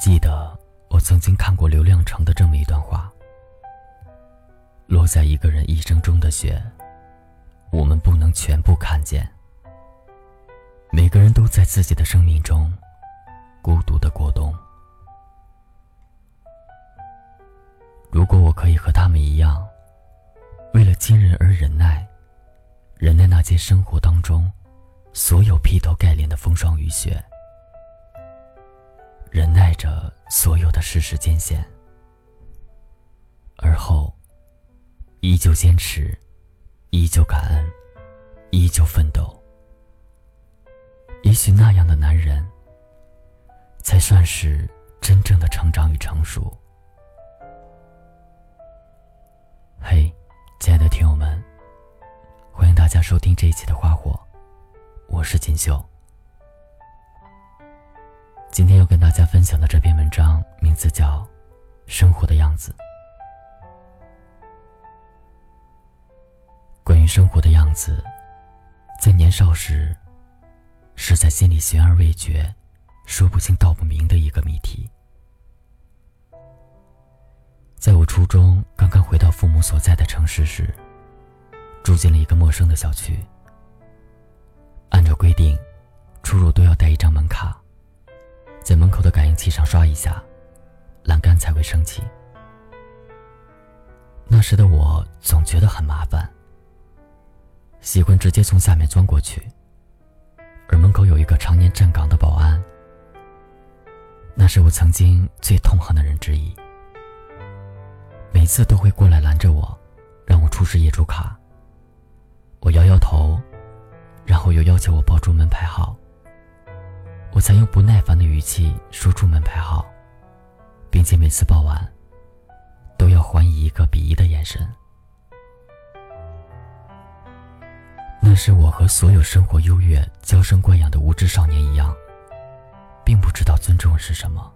记得我曾经看过刘亮程的这么一段话：落在一个人一生中的雪，我们不能全部看见。每个人都在自己的生命中孤独的过冬。如果我可以和他们一样，为了亲人而忍耐，忍耐那些生活当中所有劈头盖脸的风霜雨雪。忍耐着所有的世事艰险，而后依旧坚持，依旧感恩，依旧奋斗。也许那样的男人，才算是真正的成长与成熟。嘿，亲爱的听友们，欢迎大家收听这一期的《花火》，我是锦绣。今天要跟大家分享的这篇文章名字叫《生活的样子》。关于生活的样子，在年少时，是在心里悬而未决、说不清道不明的一个谜题。在我初中刚刚回到父母所在的城市时，住进了一个陌生的小区。按照规定，出入都要带一张门卡。在门口的感应器上刷一下，栏杆才会升起。那时的我总觉得很麻烦，喜欢直接从下面钻过去。而门口有一个常年站岗的保安，那是我曾经最痛恨的人之一。每次都会过来拦着我，让我出示业主卡。我摇摇头，然后又要求我报出门牌号。我才用不耐烦的语气说出门牌号，并且每次报完，都要还以一个鄙夷的眼神。那时我和所有生活优越、娇生惯养的无知少年一样，并不知道尊重是什么。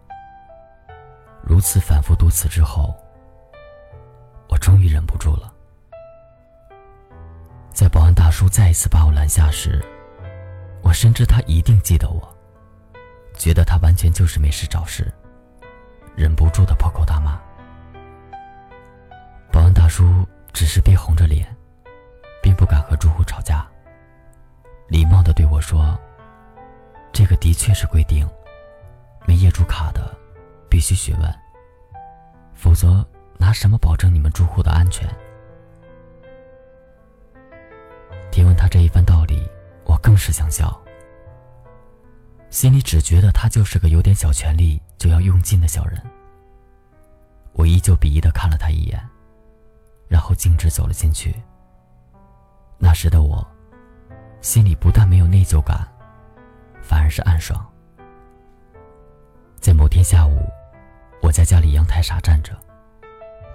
如此反复多次之后，我终于忍不住了。在保安大叔再一次把我拦下时，我深知他一定记得我。觉得他完全就是没事找事，忍不住的破口大骂。保安大叔只是憋红着脸，并不敢和住户吵架。礼貌的对我说：“这个的确是规定，没业主卡的必须询问，否则拿什么保证你们住户的安全？”听闻他这一番道理，我更是想笑。心里只觉得他就是个有点小权力就要用尽的小人。我依旧鄙夷的看了他一眼，然后径直走了进去。那时的我，心里不但没有内疚感，反而是暗爽。在某天下午，我在家里阳台傻站着，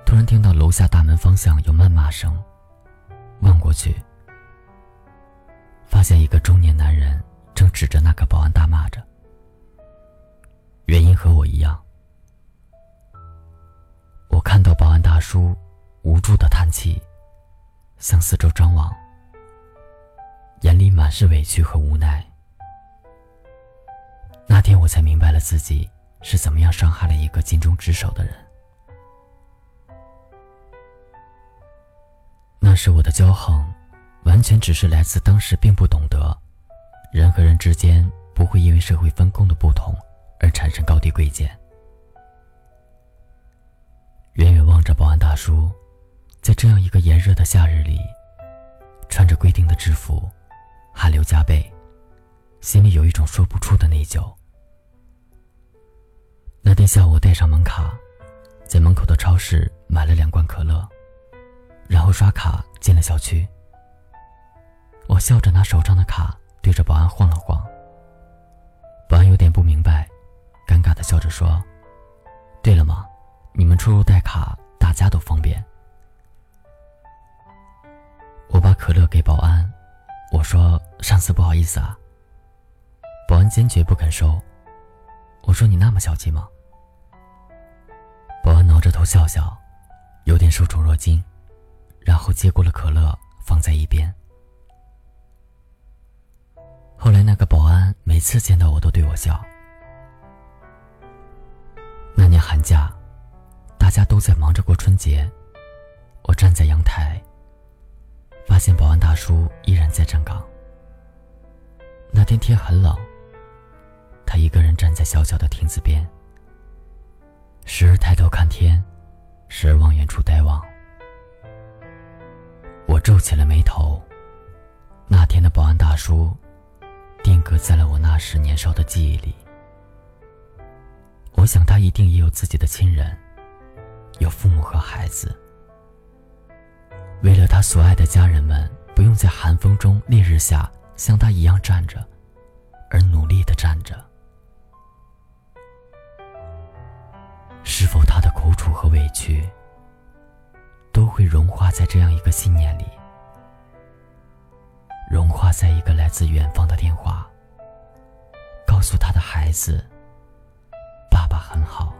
突然听到楼下大门方向有谩骂声，望过去，发现一个中年男人。正指着那个保安大骂着，原因和我一样。我看到保安大叔无助的叹气，向四周张望，眼里满是委屈和无奈。那天我才明白了自己是怎么样伤害了一个尽忠职守的人。那时我的骄横，完全只是来自当时并不懂得。人和人之间不会因为社会分工的不同而产生高低贵贱。远远望着保安大叔，在这样一个炎热的夏日里，穿着规定的制服，汗流浃背，心里有一种说不出的内疚。那天下午，我带上门卡，在门口的超市买了两罐可乐，然后刷卡进了小区。我笑着拿手上的卡。对着保安晃了晃，保安有点不明白，尴尬的笑着说：“对了嘛，你们出入带卡，大家都方便。”我把可乐给保安，我说：“上次不好意思啊。”保安坚决不肯收，我说：“你那么小气吗？”保安挠着头笑笑，有点受宠若惊，然后接过了可乐，放在一边。后来，那个保安每次见到我都对我笑。那年寒假，大家都在忙着过春节，我站在阳台，发现保安大叔依然在站岗。那天天很冷，他一个人站在小小的亭子边，时而抬头看天，时而往远处呆望。我皱起了眉头。那天的保安大叔，定格在了我那时年少的记忆里。我想他一定也有自己的亲人，有父母和孩子。为了他所爱的家人们不用在寒风中、烈日下像他一样站着，而努力的站着，是否他的苦楚和委屈，都会融化在这样一个信念里？融化在一个来自远方的电话，告诉他的孩子：“爸爸很好。”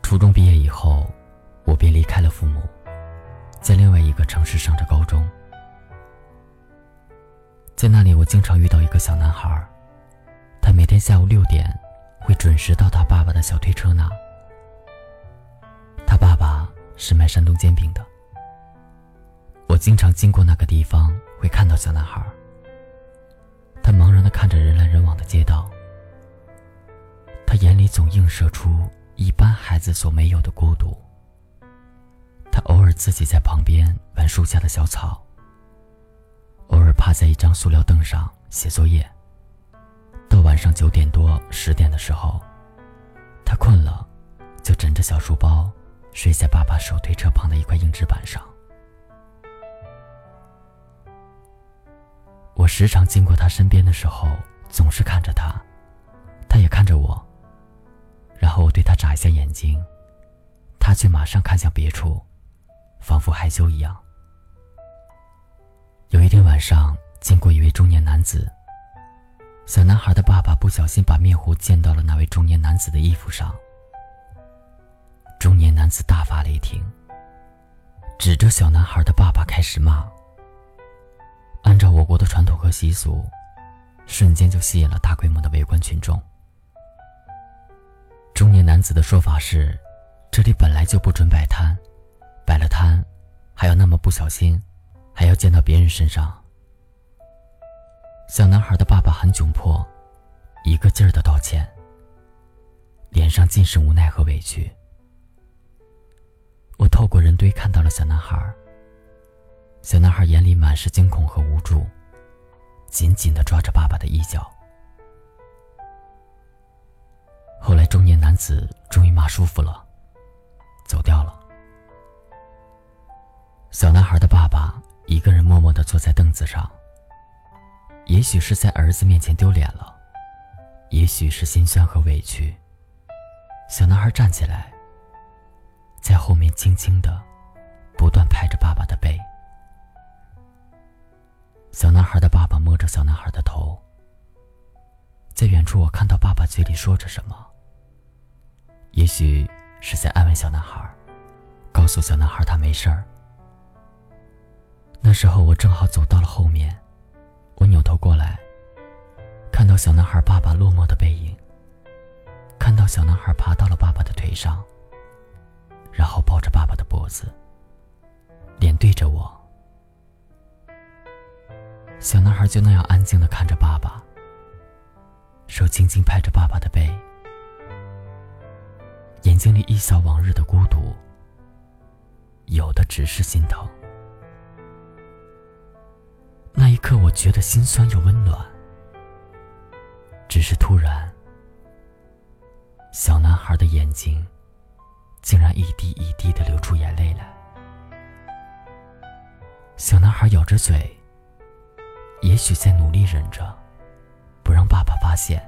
初中毕业以后，我便离开了父母，在另外一个城市上着高中。在那里，我经常遇到一个小男孩，他每天下午六点会准时到他爸爸的小推车那。是卖山东煎饼的。我经常经过那个地方，会看到小男孩。他茫然地看着人来人往的街道，他眼里总映射出一般孩子所没有的孤独。他偶尔自己在旁边玩树下的小草，偶尔趴在一张塑料凳上写作业。到晚上九点多、十点的时候，他困了，就枕着小书包。睡在爸爸手推车旁的一块硬纸板上。我时常经过他身边的时候，总是看着他，他也看着我。然后我对他眨一下眼睛，他却马上看向别处，仿佛害羞一样。有一天晚上，经过一位中年男子，小男孩的爸爸不小心把面糊溅到了那位中年男子的衣服上。中年男子大发雷霆，指着小男孩的爸爸开始骂。按照我国的传统和习俗，瞬间就吸引了大规模的围观群众。中年男子的说法是：“这里本来就不准摆摊，摆了摊，还要那么不小心，还要溅到别人身上。”小男孩的爸爸很窘迫，一个劲儿的道歉，脸上尽是无奈和委屈。过人堆看到了小男孩。小男孩眼里满是惊恐和无助，紧紧的抓着爸爸的衣角。后来，中年男子终于骂舒服了，走掉了。小男孩的爸爸一个人默默的坐在凳子上。也许是在儿子面前丢脸了，也许是心酸和委屈。小男孩站起来。在后面轻轻的，不断拍着爸爸的背。小男孩的爸爸摸着小男孩的头。在远处，我看到爸爸嘴里说着什么。也许是在安慰小男孩，告诉小男孩他没事儿。那时候我正好走到了后面，我扭头过来，看到小男孩爸爸落寞的背影，看到小男孩爬到了爸爸的腿上。然后抱着爸爸的脖子，脸对着我。小男孩就那样安静的看着爸爸，手轻轻拍着爸爸的背，眼睛里一扫往日的孤独，有的只是心疼。那一刻，我觉得心酸又温暖。只是突然，小男孩的眼睛。竟然一滴一滴的流出眼泪来。小男孩咬着嘴，也许在努力忍着，不让爸爸发现。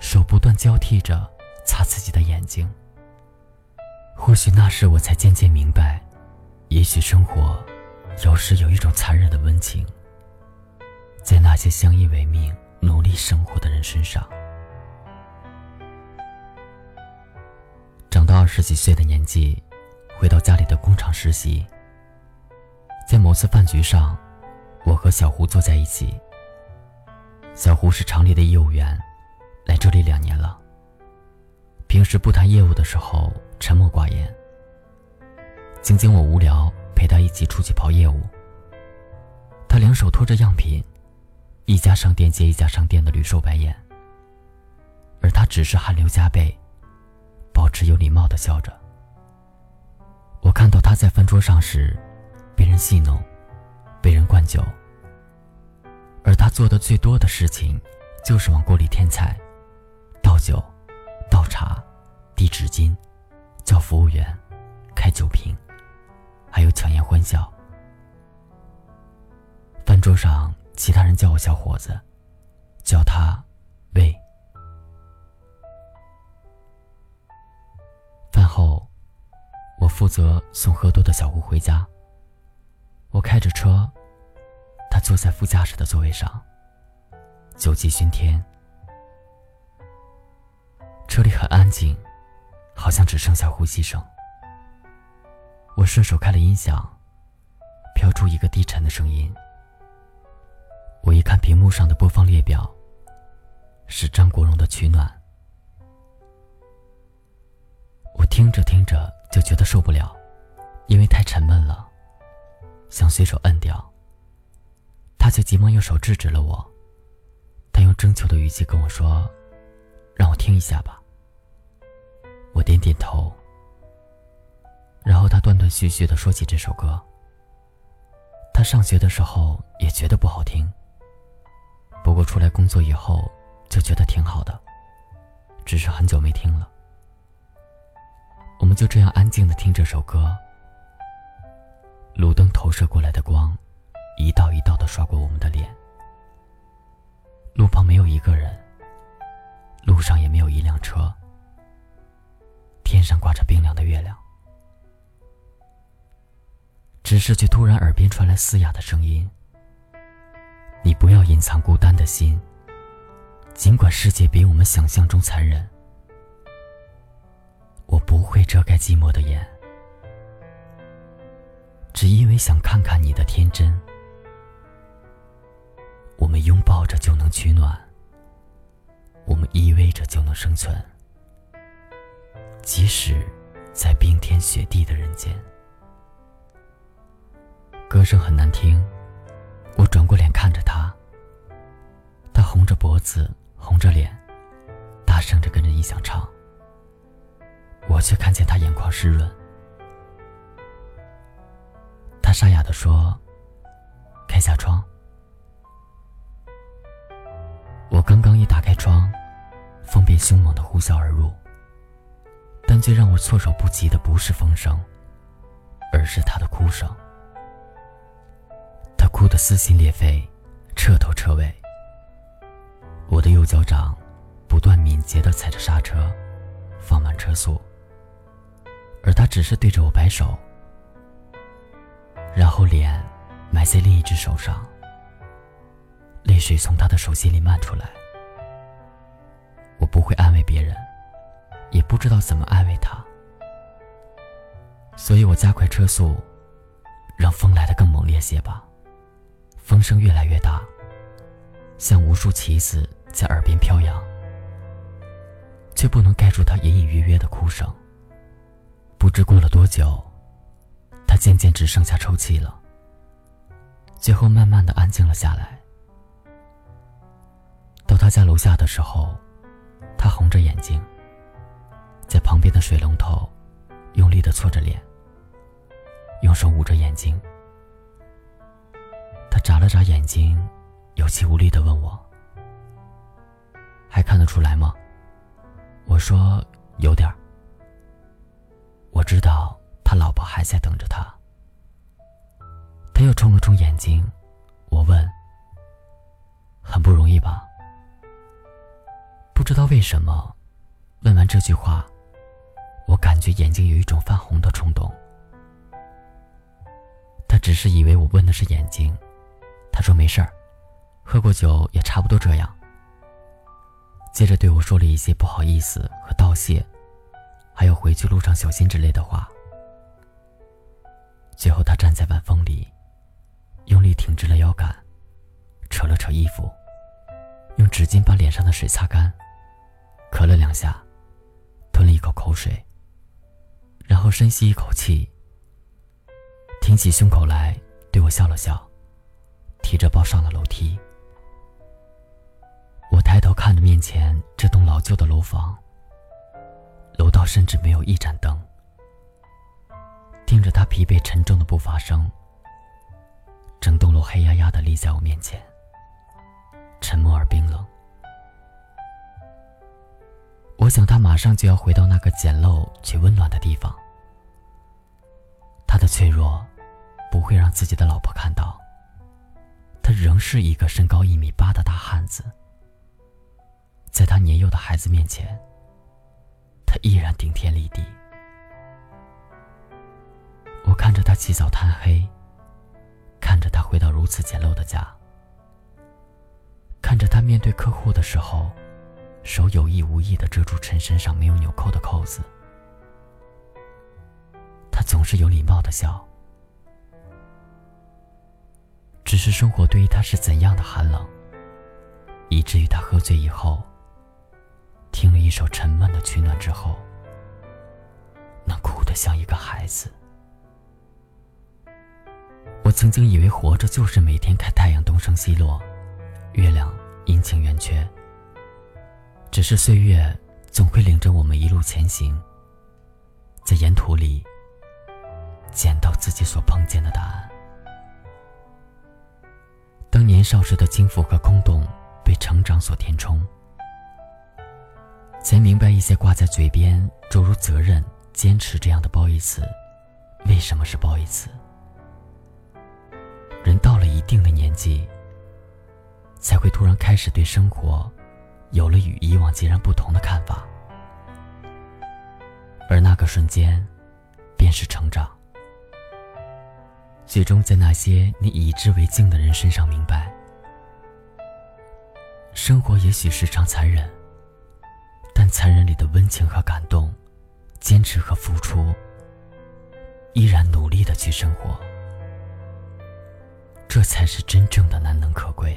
手不断交替着擦自己的眼睛。或许那时我才渐渐明白，也许生活有时有一种残忍的温情，在那些相依为命、努力生活的人身上。十几岁的年纪，回到家里的工厂实习。在某次饭局上，我和小胡坐在一起，小胡是厂里的业务员，来这里两年了。平时不谈业务的时候沉默寡言。晶晶我无聊，陪他一起出去跑业务。他两手托着样品，一家商店接一家商店的屡受白眼，而他只是汗流浃背，保持有礼貌的笑着。我看到他在饭桌上时，被人戏弄，被人灌酒。而他做的最多的事情，就是往锅里添菜、倒酒、倒茶、递纸巾、叫服务员、开酒瓶，还有强颜欢笑。饭桌上，其他人叫我小伙子，负责送喝多的小胡回家。我开着车。他坐在副驾驶的座位上，酒气熏天，车里很安静，好像只剩下呼吸声。我顺手开了音响，飘出一个低沉的声音。我一看屏幕上的播放列表，是张国荣的《取暖》。我听着听着就觉得受不了，因为太沉闷了，想随手摁掉。他却急忙用手制止了我。他用征求的语气跟我说：“让我听一下吧。”我点点头。然后他断断续续的说起这首歌。他上学的时候也觉得不好听，不过出来工作以后就觉得挺好的，只是很久没听了。我们就这样安静的听这首歌，路灯投射过来的光。一道一道的刷过我们的脸，路旁没有一个人，路上也没有一辆车，天上挂着冰凉的月亮，只是却突然耳边传来嘶哑的声音：“你不要隐藏孤单的心，尽管世界比我们想象中残忍，我不会遮盖寂寞的眼，只因为想看看你的天真。”我们拥抱着就能取暖，我们依偎着就能生存，即使在冰天雪地的人间。歌声很难听，我转过脸看着他，他红着脖子，红着脸，大声着跟着音响唱。我却看见他眼眶湿润，他沙哑的说：“开下窗。”我刚刚一打开窗，风便凶猛的呼啸而入。但最让我措手不及的不是风声，而是他的哭声。他哭得撕心裂肺，彻头彻尾。我的右脚掌不断敏捷地踩着刹车，放慢车速，而他只是对着我摆手，然后脸埋在另一只手上。泪水从他的手心里漫出来，我不会安慰别人，也不知道怎么安慰他，所以我加快车速，让风来得更猛烈些吧。风声越来越大，像无数旗子在耳边飘扬，却不能盖住他隐隐约约的哭声。不知过了多久，他渐渐只剩下抽泣了，最后慢慢的安静了下来。到他家楼下的时候，他红着眼睛，在旁边的水龙头用力的搓着脸，用手捂着眼睛。他眨了眨眼睛，有气无力的问我：“还看得出来吗？”我说：“有点儿。”我知道他老婆还在等着他。他又冲了冲眼睛，我问：“很不容易吧？”不知道为什么，问完这句话，我感觉眼睛有一种泛红的冲动。他只是以为我问的是眼睛，他说没事儿，喝过酒也差不多这样。接着对我说了一些不好意思和道谢，还有回去路上小心之类的话。最后他站在晚风里，用力挺直了腰杆，扯了扯衣服，用纸巾把脸上的水擦干，咳了两下，吞了一口口水，然后深吸一口气，挺起胸口来对我笑了笑，提着包上了楼梯。我抬头看着面前这栋老旧的楼房，到甚至没有一盏灯，听着他疲惫沉重的步伐声，整栋楼黑压压的立在我面前，沉默而冰冷。我想他马上就要回到那个简陋却温暖的地方，他的脆弱不会让自己的老婆看到，他仍是一个身高一米八的大汉子。在他年幼的孩子面前，他依然顶天立地。我看着他起早贪黑，看着他回到如此简陋的家，看着他面对客户的时候，手有意无意的遮住衬衫上没有纽扣的扣子。他总是有礼貌的笑，只是生活对于他是怎样的寒冷，以至于他喝醉以后。听了一首沉闷的取暖之后，能哭得像一个孩子。我曾经以为活着就是每天看太阳东升西落，月亮阴晴圆缺。只是岁月总会领着我们一路前行，在沿途里捡到自己所碰见的答案。当年少时的轻浮和空洞被成长所填充。才明白一些挂在嘴边，诸如责任、坚持这样的褒义词，为什么是褒义词？人到了一定的年纪，才会突然开始对生活，有了与以往截然不同的看法，而那个瞬间，便是成长。最终在那些你以之为镜的人身上明白，生活也许时常残忍。你的温情和感动，坚持和付出，依然努力的去生活，这才是真正的难能可贵。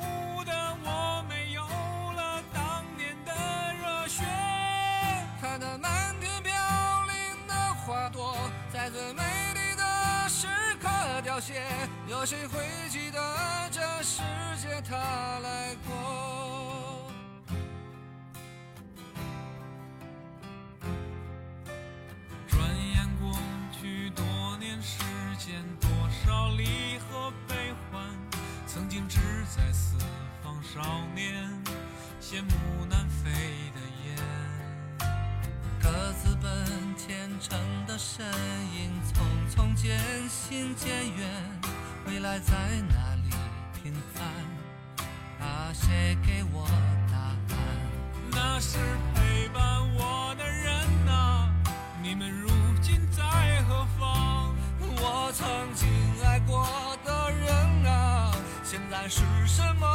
有谁会记得这世界他来过？转眼过去多年时间，多少离合悲欢，曾经志在四方少年，羡慕南飞的雁，各自奔前程的身影匆匆。渐行渐远，未来在哪里平凡？啊，谁给我答案？那是陪伴我的人啊，你们如今在何方？我曾经爱过的人啊，现在是什么